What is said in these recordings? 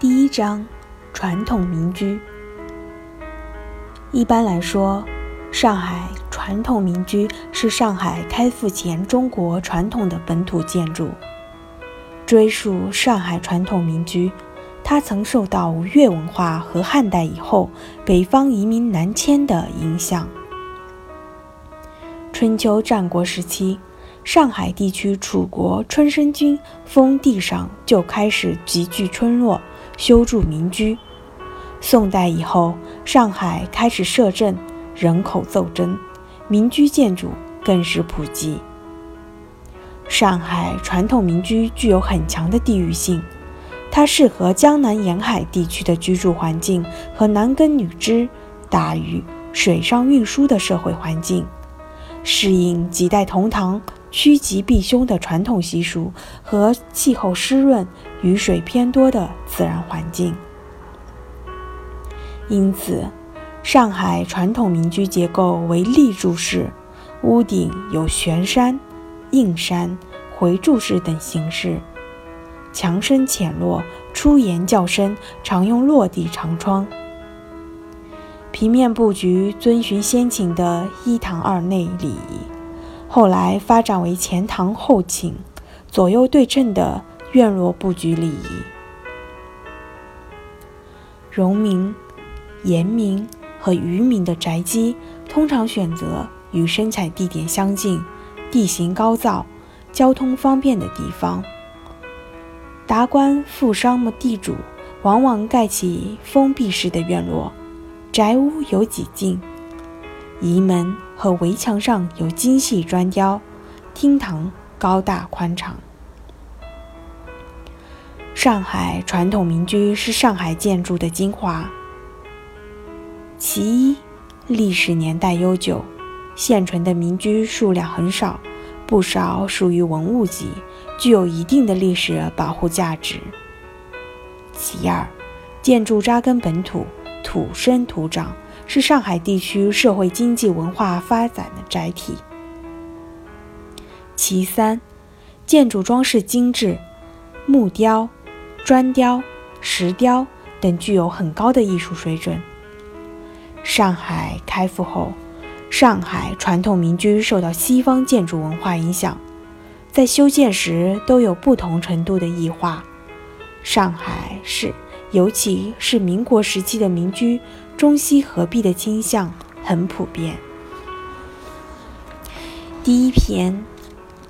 第一章：传统民居。一般来说，上海传统民居是上海开埠前中国传统的本土建筑。追溯上海传统民居，它曾受到吴越文化和汉代以后北方移民南迁的影响。春秋战国时期，上海地区楚国春申君封地上就开始集聚村落。修筑民居。宋代以后，上海开始设镇，人口骤增，民居建筑更是普及。上海传统民居具有很强的地域性，它适合江南沿海地区的居住环境和男耕女织、打鱼、水上运输的社会环境，适应几代同堂。趋吉避凶的传统习俗和气候湿润、雨水偏多的自然环境，因此，上海传统民居结构为立柱式，屋顶有悬山、硬山、回柱式等形式，墙身浅落，出檐较深，常用落地长窗。平面布局遵循先秦的一堂二内礼仪。后来发展为前堂后寝，左右对称的院落布局礼仪。荣民、盐民和渔民的宅基通常选择与生产地点相近、地形高燥、交通方便的地方。达官富商的地主往往盖起封闭式的院落，宅屋有几进。仪门和围墙上有精细砖雕，厅堂高大宽敞。上海传统民居是上海建筑的精华。其一，历史年代悠久，现存的民居数量很少，不少属于文物级，具有一定的历史保护价值。其二，建筑扎根本土，土生土长。是上海地区社会经济文化发展的载体。其三，建筑装饰精致，木雕、砖雕、石雕等具有很高的艺术水准。上海开埠后，上海传统民居受到西方建筑文化影响，在修建时都有不同程度的异化。上海市，尤其是民国时期的民居。中西合璧的倾向很普遍。第一篇，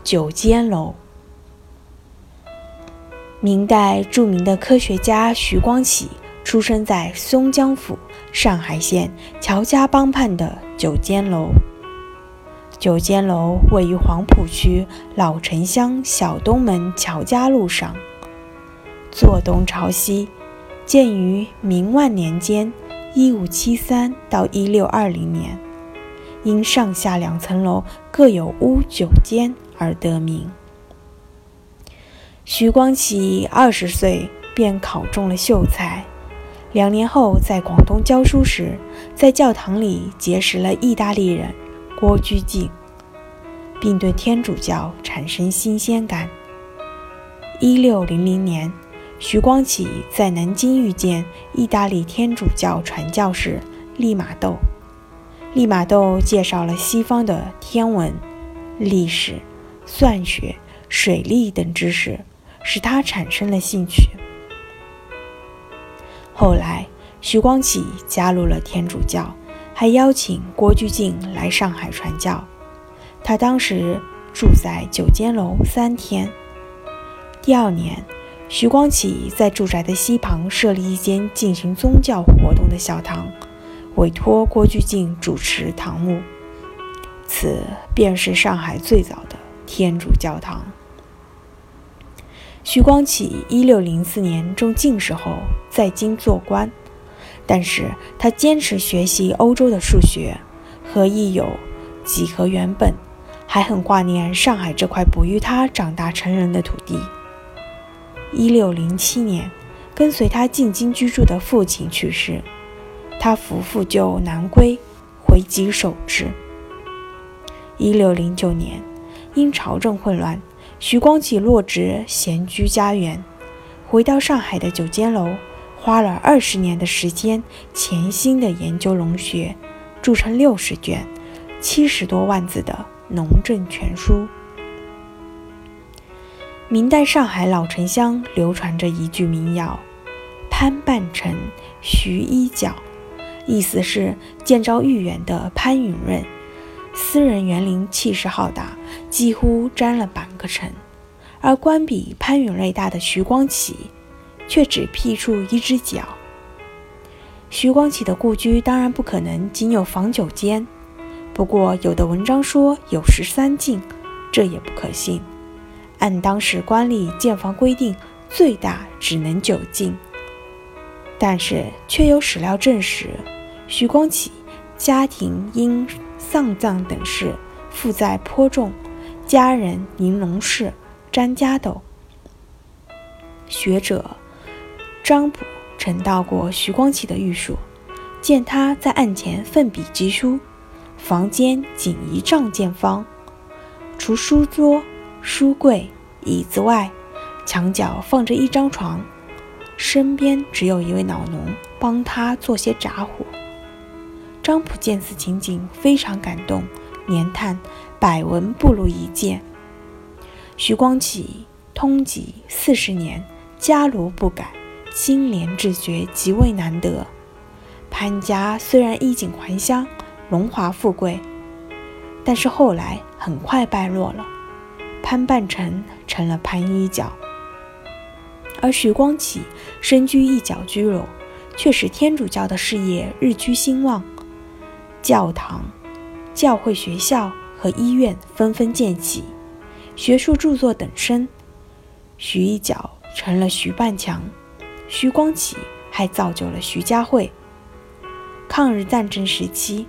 九间楼。明代著名的科学家徐光启出生在松江府上海县乔家浜畔的九间楼。九间楼位于黄浦区老城乡小东门乔家路上，坐东朝西，建于明万年间。一五七三到一六二零年，因上下两层楼各有屋九间而得名。徐光启二十岁便考中了秀才，两年后在广东教书时，在教堂里结识了意大利人郭居敬，并对天主教产生新鲜感。一六零零年。徐光启在南京遇见意大利天主教传教士利玛窦，利玛窦介绍了西方的天文、历史、算学、水利等知识，使他产生了兴趣。后来，徐光启加入了天主教，还邀请郭居敬来上海传教。他当时住在九间楼三天。第二年。徐光启在住宅的西旁设立一间进行宗教活动的小堂，委托郭居敬主持堂务。此便是上海最早的天主教堂。徐光启一六零四年中进士后在京做官，但是他坚持学习欧洲的数学和亦有几何原本，还很挂念上海这块哺育他长大成人的土地。一六零七年，跟随他进京居住的父亲去世，他夫妇就南归，回籍守制。一六零九年，因朝政混乱，徐光启落职闲居家园，回到上海的九间楼，花了二十年的时间，潜心的研究龙穴，著成六十卷、七十多万字的《农政全书》。明代上海老城乡流传着一句民谣：“潘半城，徐一角。”意思是建造豫园的潘允润，私人园林气势浩大，几乎占了半个城；而官比潘允瑞大的徐光启，却只辟出一只脚。徐光启的故居当然不可能仅有房九间，不过有的文章说有十三进，这也不可信。按当时官吏建房规定，最大只能九进，但是却有史料证实。徐光启家庭因丧葬等事负债颇重，家人宁龙氏、詹家斗。学者张溥曾到过徐光启的寓所，见他在案前奋笔疾书，房间仅一丈见方，除书桌、书柜、椅子外，墙角放着一张床，身边只有一位老农帮他做些杂活。张溥见此情景，非常感动，连叹：“百闻不如一见。”徐光启通籍四十年，家奴不改，清廉治学极为难得。潘家虽然衣锦还乡，荣华富贵，但是后来很快败落了。潘半城成了潘一角，而徐光启身居一角居楼，却使天主教的事业日趋兴旺。教堂、教会、学校和医院纷纷建起，学术著作等身。徐一角成了徐半强，徐光启还造就了徐家汇。抗日战争时期，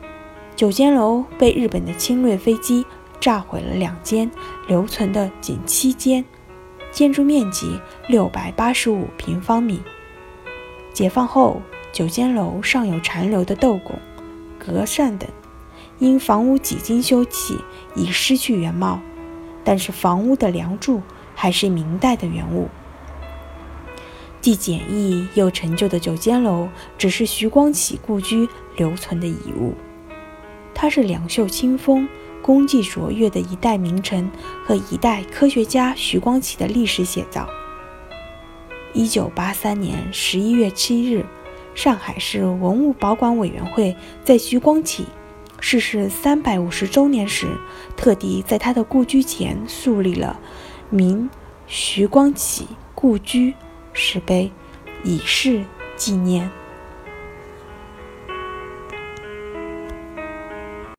九间楼被日本的侵略飞机炸毁了两间，留存的仅七间，建筑面积六百八十五平方米。解放后，九间楼尚有残留的斗拱。隔扇等，因房屋几经修葺，已失去原貌，但是房屋的梁柱还是明代的原物。既简易又陈旧的九间楼，只是徐光启故居留存的遗物。它是两袖清风、功绩卓越的一代名臣和一代科学家徐光启的历史写照。一九八三年十一月七日。上海市文物保管委员会在徐光启逝世三百五十周年时，特地在他的故居前树立了“明徐光启故居”石碑，以示纪念。